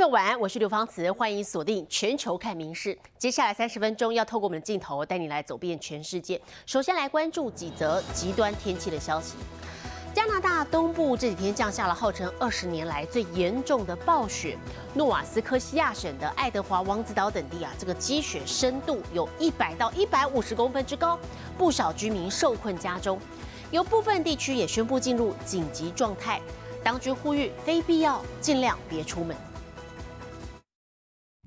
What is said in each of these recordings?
朋友晚安，我是刘芳慈，欢迎锁定全球看名事。接下来三十分钟要透过我们的镜头带你来走遍全世界。首先来关注几则极端天气的消息。加拿大东部这几天降下了号称二十年来最严重的暴雪，诺瓦斯科西亚省的爱德华王子岛等地啊，这个积雪深度有一百到一百五十公分之高，不少居民受困家中，有部分地区也宣布进入紧急状态，当局呼吁非必要尽量别出门。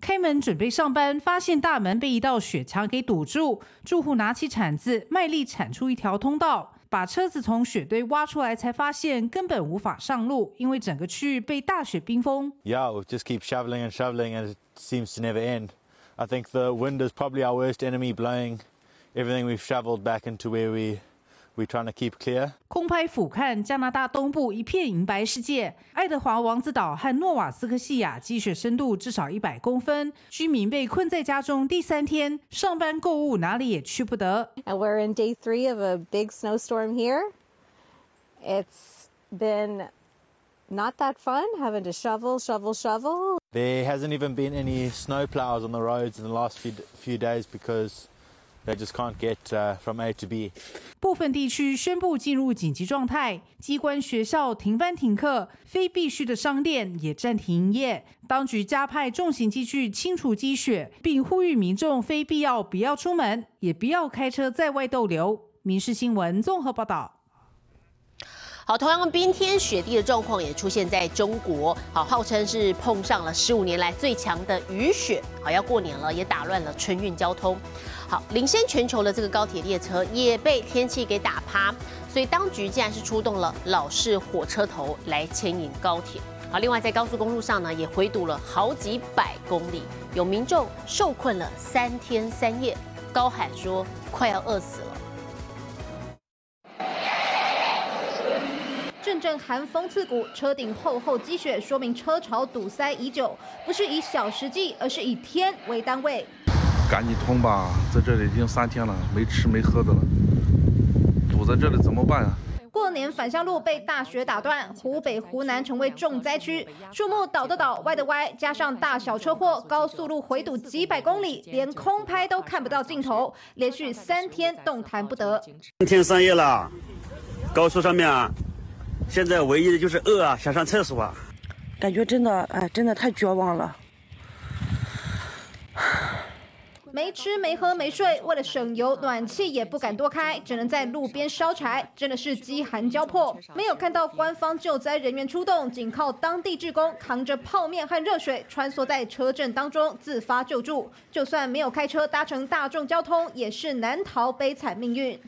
开门准备上班，发现大门被一道雪墙给堵住，住户拿起铲子，卖力铲出一条通道。把车子从雪堆挖出来，才发现根本无法上路，因为整个区域被大雪冰封。Yeah, we just keep shoveling and shoveling, and it seems to never end. I think the wind is probably our worst enemy, blowing everything we've shoveled back into where we We trying to keep clear。空拍俯瞰加拿大东部一片银白世界，爱德华王子岛和诺瓦斯科西亚积雪深度至少一百公分，居民被困在家中第三天，上班购物哪里也去不得。And we're in day three of a big snowstorm here. It's been not that fun having to shovel, shovel, shovel. There hasn't even been any snow plows on the roads in the last few few days because. They just can't get from A to B。部分地区宣布进入紧急状态，机关、学校停班停课，非必须的商店也暂停营业。当局加派重型机具清除积雪，并呼吁民众非必要不要出门，也不要开车在外逗留。民事新闻综合报道。好，同样冰天雪地的状况也出现在中国。好，号称是碰上了十五年来最强的雨雪。好，要过年了，也打乱了春运交通。好，领先全球的这个高铁列车也被天气给打趴，所以当局竟然是出动了老式火车头来牵引高铁。好，另外在高速公路上呢，也回堵了好几百公里，有民众受困了三天三夜，高喊说快要饿死了。寒风刺骨，车顶厚厚积雪，说明车潮堵塞已久。不是以小时计，而是以天为单位。赶紧通吧，在这里已经三天了，没吃没喝的了，堵在这里怎么办啊？过年返乡路被大雪打断，湖北、湖南成为重灾区，树木倒的倒，歪的歪，加上大小车祸，高速路回堵几百公里，连空拍都看不到尽头，连续三天动弹不得。三天三夜了，高速上面啊。现在唯一的就是饿啊，想上厕所啊，感觉真的哎，真的太绝望了。没吃没喝没睡，为了省油，暖气也不敢多开，只能在路边烧柴，真的是饥寒交迫。没有看到官方救灾人员出动，仅靠当地职工扛着泡面和热水，穿梭在车阵当中自发救助。就算没有开车搭乘大众交通，也是难逃悲惨命运。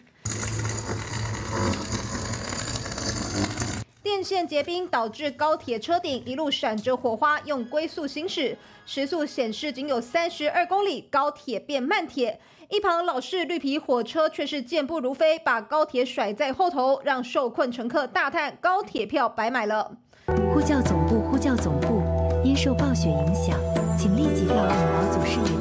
电线结冰导致高铁车顶一路闪着火花，用龟速行驶，时速显示仅有三十二公里，高铁变慢铁。一旁老式绿皮火车却是健步如飞，把高铁甩在后头，让受困乘客大叹高铁票白买了。呼叫总部，呼叫总部，因受暴雪影响，请立即调动模组视野台。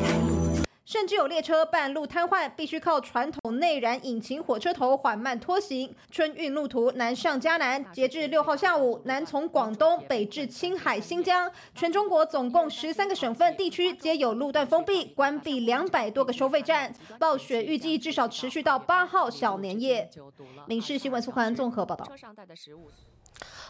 甚至有列车半路瘫痪，必须靠传统内燃引擎火车头缓慢拖行。春运路途难上加难。截至六号下午，南从广东北至青海、新疆，全中国总共十三个省份地区皆有路段封闭，关闭两百多个收费站。暴雪预计至少持续到八号小年夜。民事新闻苏涵综合报道。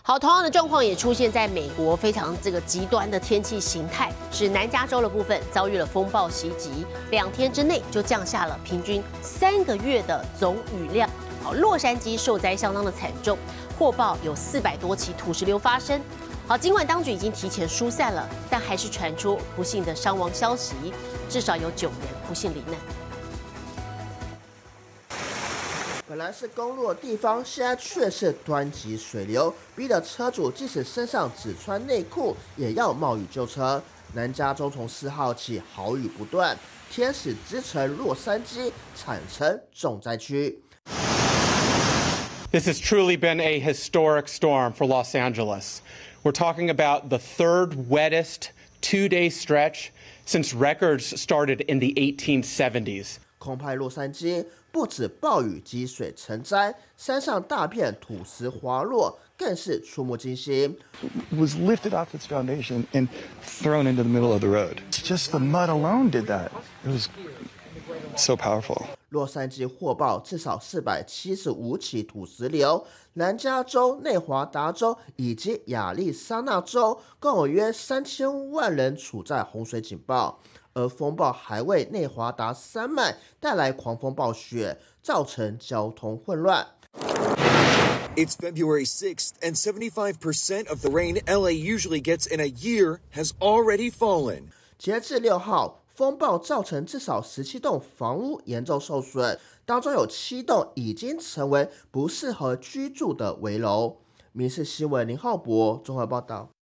好，同样的状况也出现在美国，非常这个极端的天气形态，是南加州的部分遭遇了风暴袭击，两天之内就降下了平均三个月的总雨量。好，洛杉矶受灾相当的惨重，获报有四百多起土石流发生。好，尽管当局已经提前疏散了，但还是传出不幸的伤亡消息，至少有九人不幸罹难。本来是公路的地方，现在却是湍急水流，逼得车主即使身上只穿内裤，也要冒雨救车。南加州从四号起豪雨不断，天使之城洛杉矶产生重灾区。This has truly been a historic storm for Los Angeles. We're talking about the third wettest two-day stretch since records started in the 1870s. 空拍洛杉矶。不止暴雨积水成灾，山上大片土石滑落，更是触目惊心。Was lifted off its foundation and thrown into the middle of the road. Just the mud alone did that. It was so powerful. 洛杉矶获报至少四百七十五起土石流，南加州、内华达州以及亚利桑那州共有约三千万人处在洪水警报。而风暴还为内华达山脉带来狂风暴雪，造成交通混乱。It's February 6th, and 75% of the rain LA usually gets in a year has already fallen. 截至六号，风暴造成至少十七栋房屋严重受损，当中有七栋已经成为不适合居住的危楼。民事新闻林浩博综合报道。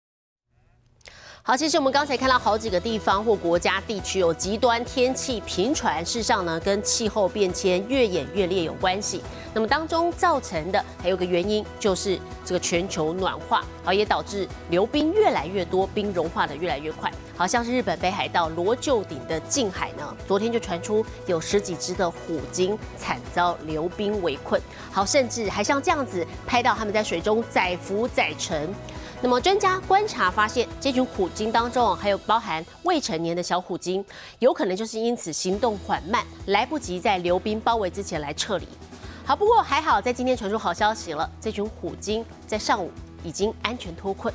好，其实我们刚才看到好几个地方或国家地区有极端天气频传，事实上呢，跟气候变迁越演越烈有关系。那么当中造成的还有个原因，就是这个全球暖化，好也导致流冰越来越多，冰融化的越来越快。好像是日本北海道罗臼顶的近海呢，昨天就传出有十几只的虎鲸惨遭流冰围困。好，甚至还像这样子拍到他们在水中载浮载沉。那么专家观察发现，这群虎鲸当中还有包含未成年的小虎鲸，有可能就是因此行动缓慢，来不及在流冰包围之前来撤离。好，不过还好，在今天传出好消息了，这群虎鲸在上午已经安全脱困。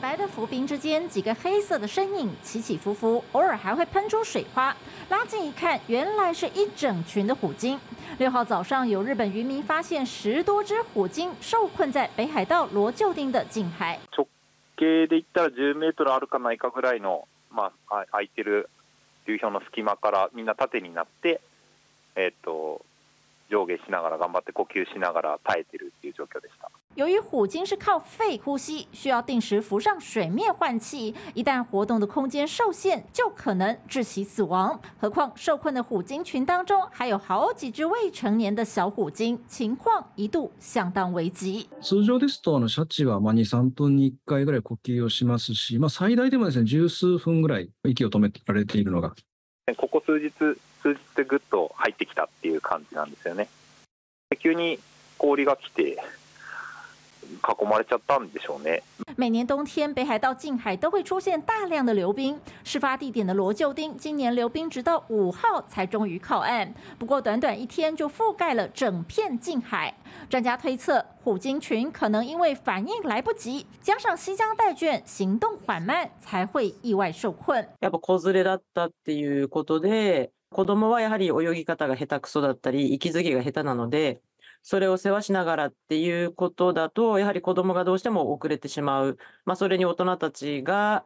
白的浮冰之间，几个黑色的身影起起伏伏，偶尔还会喷出水花。拉近一看，原来是一整群的虎鲸。六号早上，有日本渔民发现十多只虎鲸受困在北海道罗臼町的近海。直径で言ったら10メートルあるかないかぐらいのまあ空いてる流氷の隙間からみんな縦になってえっと上下しながら頑張って呼吸しながら耐えてるっていう状況でした。 由于虎鲸是靠肺呼吸，需要定时浮上水面换气，一旦活动的空间受限，就可能窒息死亡。何况受困的虎鲸群当中，还有好几只未成年的小虎鲸，情况一度相当危急。通常ですと、あのシャチはまあ二三分に一回ぐらい呼吸をしますし、まあ最大でもですね十数分ぐらい息を止められているのが。ここ数日数日でぐっと入ってきたっていう感じなんですよね。急に氷が来て。 囲まれちゃったんでしょうね。每年冬天，北海道近海都会出现大量的流冰。事发地点的罗臼町，今年流冰直到五号才终于靠岸。不过，短短一天就覆盖了整片近海。专家推测，虎鲸群可能因为反应来不及，加上西江带卷，行动缓慢，才会意外受困。やっぱ子連れだったっていうことで、子供はやはり泳ぎ方が下手くそだったり、息づきが下手なので。 それを世話しながらっていうことだと、やはり子供がどうしても遅れてしまう。まあ、それに大人たちが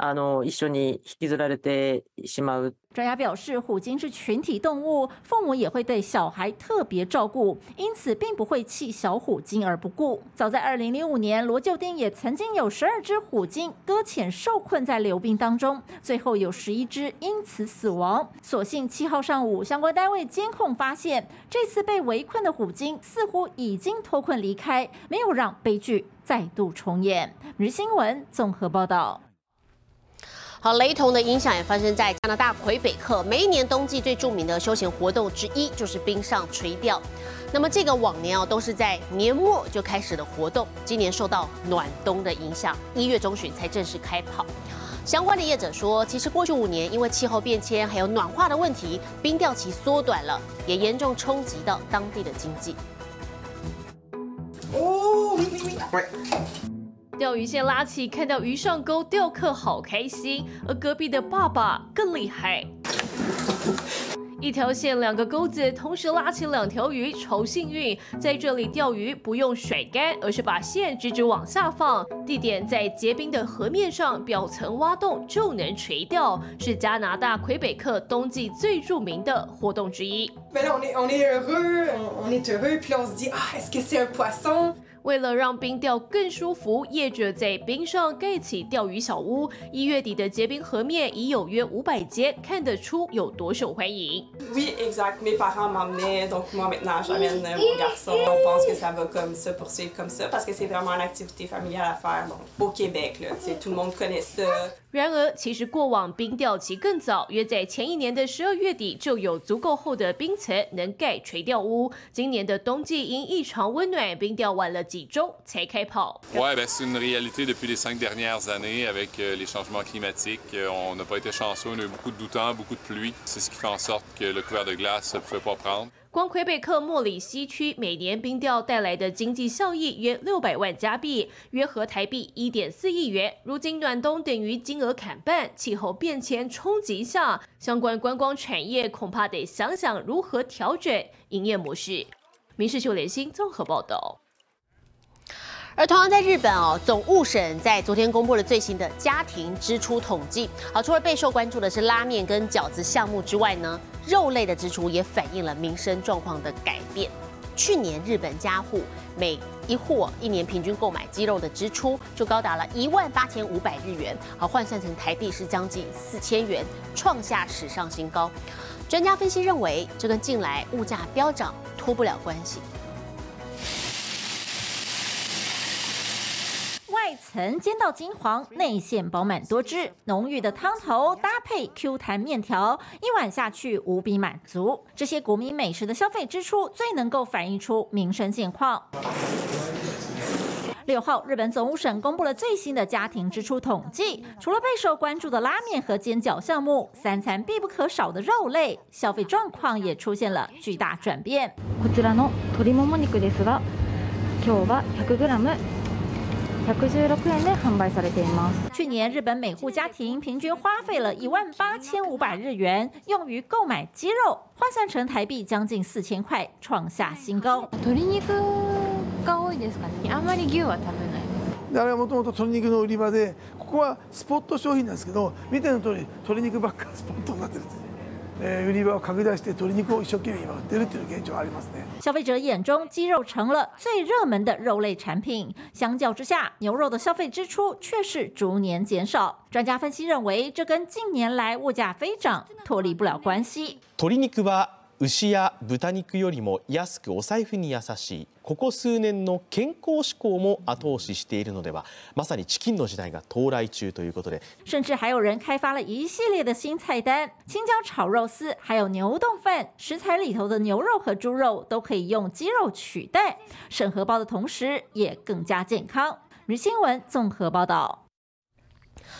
あの一緒に引きずられてしまう。专家表示，虎鲸是群体动物，父母也会对小孩特别照顾，因此并不会弃小虎鲸而不顾。早在二零零五年，罗臼町也曾经有十二只虎鲸搁浅受困在流冰当中，最后有十一只因此死亡。所幸七号上午，相关单位监控发现，这次被围困的虎鲸似乎已经脱困离开，没有让悲剧再度重演。日新闻综合报道。 好，雷同的影响也发生在加拿大魁北克。每一年冬季最著名的休闲活动之一就是冰上垂钓。那么这个往年哦都是在年末就开始的活动，今年受到暖冬的影响，一月中旬才正式开跑。相关的业者说，其实过去五年因为气候变迁还有暖化的问题，冰钓期缩短了，也严重冲击到当地的经济。哦，钓鱼线拉起，看到鱼上钩，钓客好开心。而隔壁的爸爸更厉害，一条线两个钩子，同时拉起两条鱼，超幸运。在这里钓鱼不用甩竿，而是把线直直往下放。地点在结冰的河面上，表层挖洞就能垂钓，是加拿大魁北克冬季最著名的活动之一。为了让冰钓更舒服，业者在冰上盖起钓鱼小屋。一月底的结冰河面已有约五百间，看得出有多受欢迎。Oui, exact. Mes parents m'emmenaient, donc moi maintenant j'amène mon garçon. On pense que ça va comme se poursuivre comme ça parce que c'est vraiment une activité familiale à faire. Bon, au Québec, là, tout le monde connaît ça. 然而，其实过往冰钓期更早，约在前一年的十二月底就有足够厚的冰层能盖垂钓屋。今年的冬季因异常温暖，冰钓晚了几周才开跑。Ouais, ben c'est une réalité depuis les cinq dernières années avec les changements climatiques. On n'a pas été chanceux, on a eu beaucoup de doux temps, beaucoup de pluie. C'est ce qui fait en sorte que le couvert de glace ne pouvait pas prendre. 光魁北克莫里西区每年冰钓带来的经济效益约六百万加币，约合台币一点四亿元。如今暖冬等于金额砍半，气候变迁冲击下，相关观光产业恐怕得想想如何调整营业模式。民事秀联新综合报道。而同样在日本哦，总务省在昨天公布了最新的家庭支出统计。好，除了备受关注的是拉面跟饺子项目之外呢，肉类的支出也反映了民生状况的改变。去年日本家户每一户一年平均购买鸡肉的支出就高达了一万八千五百日元，好换算成台币是将近四千元，创下史上新高。专家分析认为，这跟近来物价飙涨脱不了关系。层煎到金黄，内馅饱满多汁，浓郁的汤头搭配 Q 弹面条，一碗下去无比满足。这些国民美食的消费支出，最能够反映出民生现况。六号，日本总务省公布了最新的家庭支出统计，除了备受关注的拉面和煎饺项目，三餐必不可少的肉类消费状况也出现了巨大转变。こちらの鶏もも肉ですが、今日は100グラム。 去年日本每户家庭平均花费了一万八千五百日元用于购买鸡肉，换算成台币将近四千块，创下新高。鶏肉が多いですかね。あんまり牛は食べない。あれはもともと鶏肉の売り場で、ここはスポット商品なんですけど、見ての通り鶏肉ばっかスポットになってるんです。 消费者眼中，鸡肉成了最热门的肉类产品。相较之下，牛肉的消费支出却是逐年减少。专家分析认为，这跟近年来物价飞涨脱离不了关系。牛や豚肉よりも安くお財布に優しいここ数年の健康志向も後押ししているのではまさにチキンの時代が到来中ということで。甚至还有人开发了一系列的新菜单青椒炒肉丝还有牛冻饭食材里头的牛肉和猪肉都可以用鸡肉取代省荷包的同时也更加健康。日新闻综合报道。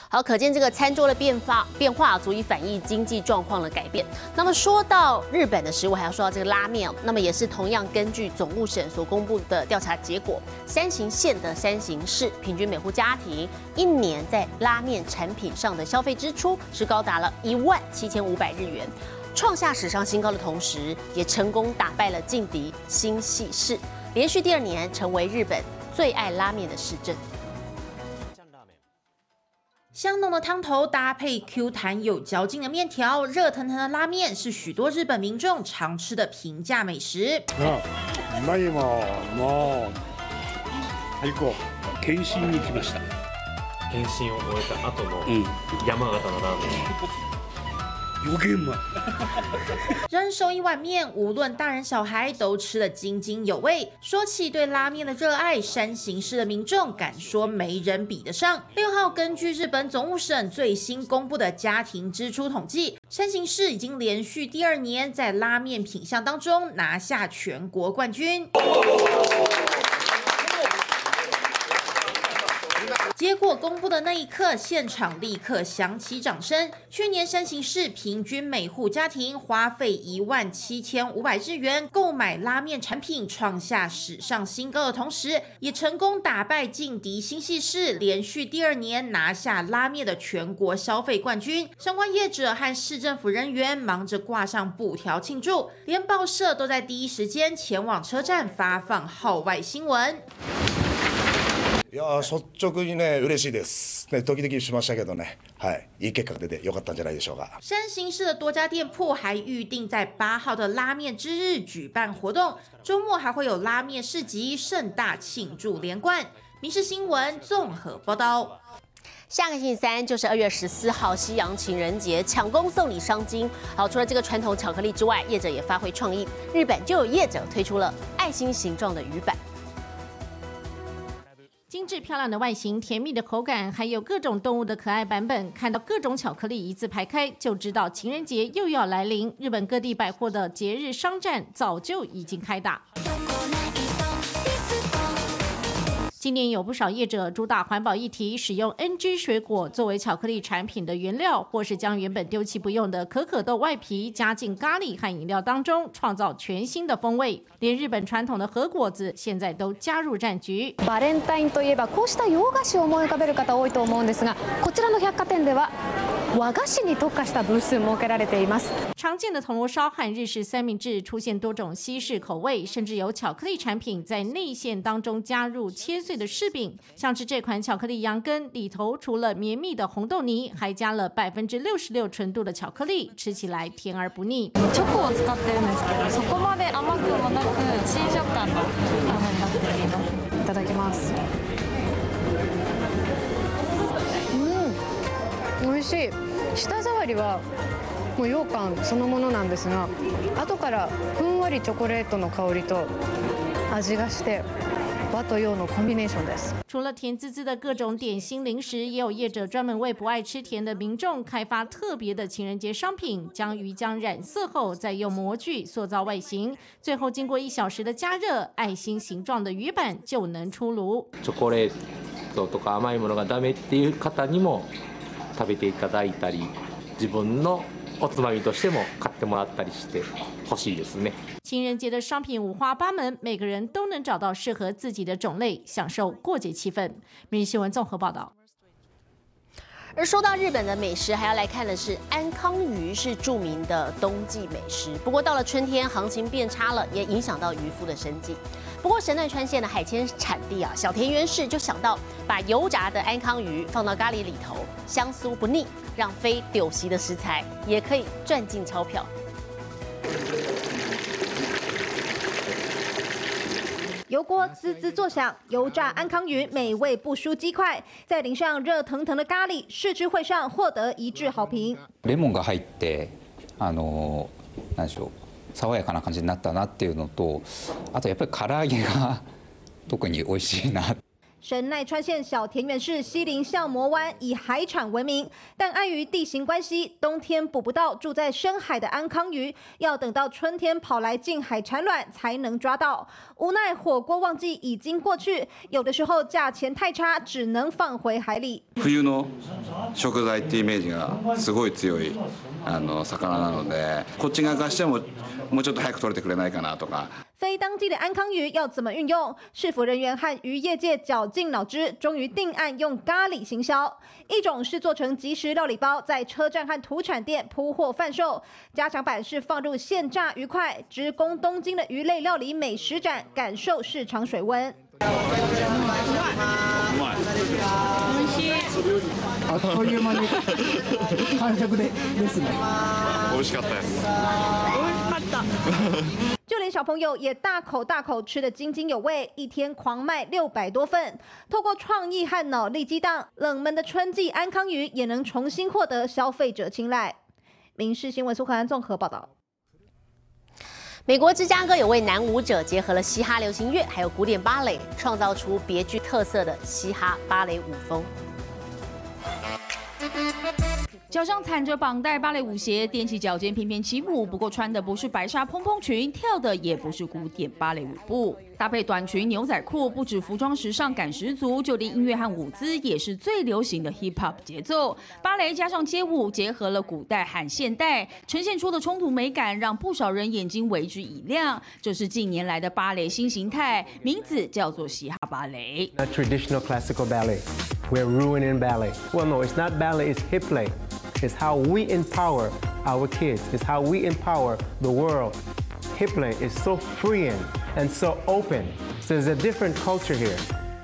好，可见这个餐桌的变化变化足以反映经济状况的改变。那么说到日本的食物，还要说到这个拉面，那么也是同样根据总务省所公布的调查结果，山形县的山形市平均每户家庭一年在拉面产品上的消费支出是高达了一万七千五百日元，创下史上新高的同时，也成功打败了劲敌新系市，连续第二年成为日本最爱拉面的市镇。香浓的汤头搭配 Q 弹有嚼劲的面条，热腾腾的拉面是许多日本民众常吃的平价美食。あ、うまいもん、もう最高。検診に来ました。検診を終えた後の山形のラーメン。 人手一碗面，无论大人小孩都吃得津津有味。说起对拉面的热爱，山形市的民众敢说没人比得上。六号，根据日本总务省最新公布的家庭支出统计，山形市已经连续第二年在拉面品项当中拿下全国冠军。结果公布的那一刻，现场立刻响起掌声。去年山形市平均每户家庭花费一万七千五百日元购买拉面产品，创下史上新高的同时，也成功打败劲敌新系市，连续第二年拿下拉面的全国消费冠军。相关业者和市政府人员忙着挂上布条庆祝，连报社都在第一时间前往车站发放号外新闻。いや率直にね嬉しいです。ねドキドキしましたけどね、はいいい結果が出てよかったんじゃないでしょうか。山形市的多家店铺还预定在八号的拉面之日举办活动，周末还会有拉面市集，盛大庆祝连冠。民事新闻综合报道。下个星期三就是二月十四号西洋情人节，抢攻送礼商金。好，除了这个传统巧克力之外，业者也发挥创意，日本就有业者推出了爱心形状的鱼板。 精致漂亮的外形、甜蜜的口感，还有各种动物的可爱版本，看到各种巧克力一字排开，就知道情人节又要来临。日本各地百货的节日商战早就已经开打。今年有不少业者主打环保议题，使用 NG 水果作为巧克力产品的原料，或是将原本丢弃不用的可可豆外皮加进咖喱和饮料当中，创造全新的风味。连日本传统的和果子现在都加入战局。バレンタインといえばこうした洋菓子を思い浮かべる方多いと思うんですがこちらの百貨店では 和菓子に特化したブース設けられています常见的铜锣烧和日式三明治出现多种西式口味，甚至有巧克力产品在内馅当中加入切碎的柿饼，像是这款巧克力羊羹，里头除了绵密的红豆泥，还加了百分之六十六纯度的巧克力，吃起来甜而不腻。チョコを使ってるんですけどそこまで甘くもなく新食感のラーメンになっておりますいただきます うん美味しい舌触りはもう羊羹そのものなんですが後からふんわりチョコレートの香りと味がして和と洋のコンビネーションです除了甜滋滋的各种点心零食，也有业者专门为不爱吃甜的民众开发特别的情人节商品，将鱼浆染色后，再用模具塑造外形，最后经过一小时的加热，爱心形状的鱼板就能出炉。チョコレートとか甘いものがダメっていう方にも食べていただいたり自分のおつまみとしても買ってもらったりしてほしいですね。情人节的商品五花八门，每个人都能找到适合自己的种类，享受过节气氛。每日新闻综合报道。 而说到日本的美食，还要来看的是安康鱼，是著名的冬季美食。不过到了春天，行情变差了，也影响到渔夫的生计。不过神奈川县的海鲜产地啊，小田园市就想到把油炸的安康鱼放到咖喱里头，香酥不腻，让非丢席的食材也可以赚进钞票。油锅滋滋作响，油炸安康鱼美味不输鸡块，再淋上热腾腾的咖喱，试吃会上获得一致好评。レモンが入ってあの何でしょう爽やかな感じになったなっていうのとあとやっぱり唐揚げが特に美味しいな 神奈川县小田园市西林相模湾以海产闻名，但碍于地形关系，冬天捕不到住在深海的安康鱼，要等到春天跑来近海产卵才能抓到。无奈火锅旺季已经过去，有的时候价钱太差，只能放回海里。冬の食材ってイメージがすごい強いあの魚なのでこっち側からしてももうちょっと早く取れてくれないかなとか 非当季的安康鱼要怎么运用？市府人员和渔业界绞尽脑汁，终于定案用咖喱行销。一种是做成即食料理包，在车站和土产店铺货贩售；加强版是放入现炸鱼块，直攻东京的鱼类料理美食展，感受市场水温。あっという間に完食でですね。美味しかったです。 就连小朋友也大口大口吃得津津有味，一天狂卖六百多份。透过创意和脑力激荡，冷门的春季安康鱼也能重新获得消费者青睐。民事新闻苏可安综合报道。美国芝加哥有位男舞者结合了嘻哈流行乐还有古典芭蕾，创造出别具特色的嘻哈芭蕾舞风。脚上踩着绑带芭蕾舞鞋，踮起脚尖翩翩起舞。不过穿的不是白纱蓬蓬裙，跳的也不是古典芭蕾舞步，搭配短裙牛仔裤，不止服装时尚感十足，就连音乐和舞姿也是最流行的 hip hop 节奏。芭蕾加上街舞，结合了古代和现代，呈现出的冲突美感，让不少人眼睛为之一亮。这是近年来的芭蕾新形态，名字叫做嘻哈芭蕾。Not traditional classical ballet. We're ruining ballet. Well, no, it's not ballet, it's hip play. It's how we empower our kids, it's how we empower the world. Hip is so freeing and so open. So there's a different culture here.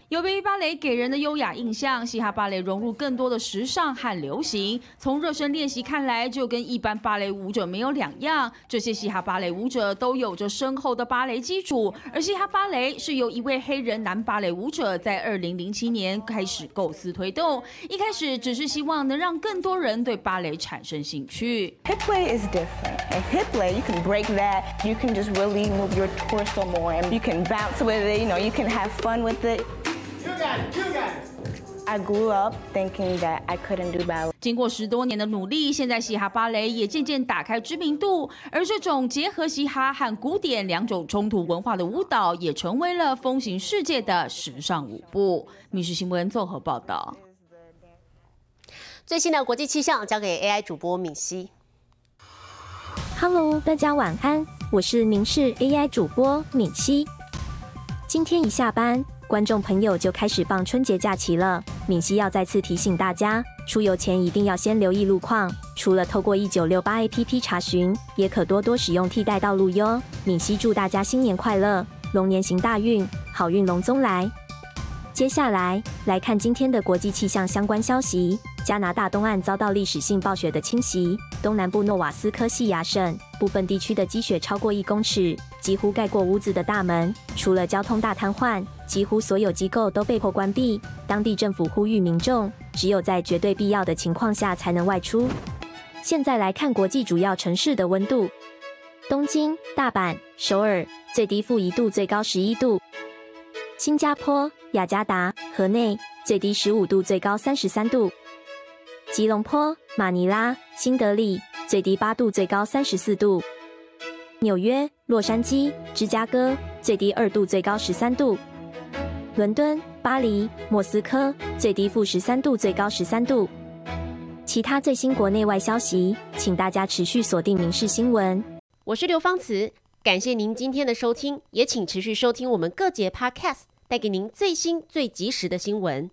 有别于芭蕾给人的优雅印象，嘻哈芭蕾融入更多的时尚和流行。从热身练习看来，就跟一般芭蕾舞者没有两样。这些嘻哈芭蕾舞者都有着深厚的芭蕾基础，而嘻哈芭蕾是由一位黑人男芭蕾舞者在二零零七年开始构思推动。一开始只是希望能让更多人对芭蕾产生兴趣。Hip play is different. And hip play, you can break that. You can just really move your torso more, and you can bounce with it. You know, you can have fun with it. I grew up thinking that I couldn't do ballet. 经过十多年的努力，现在嘻哈芭蕾也渐渐打开知名度，而这种结合嘻哈和古典两种冲突文化的舞蹈，也成为了风行世界的时尚舞步。密室新闻综合报道。最新的国际气象交给 AI 主播敏熙。Hello，大家晚安，我是明视 AI 主播敏熙。今天一下班。观众朋友就开始放春节假期了。敏熙要再次提醒大家，出游前一定要先留意路况。除了透过一九六八 APP 查询，也可多多使用替代道路哟。敏熙祝大家新年快乐，龙年行大运，好运龙宗来。接下来来看今天的国际气象相关消息。加拿大东岸遭到历史性暴雪的侵袭，东南部诺瓦斯科西亚省部分地区的积雪超过一公尺，几乎盖过屋子的大门。除了交通大瘫痪，几乎所有机构都被迫关闭。当地政府呼吁民众，只有在绝对必要的情况下才能外出。现在来看国际主要城市的温度：东京、大阪、首尔，最低负一度，最高十一度；新加坡、雅加达、河内，最低十五度，最高三十三度。吉隆坡、马尼拉、新德里，最低八度，最高三十四度；纽约、洛杉矶、芝加哥，最低二度，最高十三度；伦敦、巴黎、莫斯科，最低负十三度，最高十三度。其他最新国内外消息，请大家持续锁定《民事新闻》。我是刘芳慈，感谢您今天的收听，也请持续收听我们各节 Podcast，带给您最新最及时的新闻。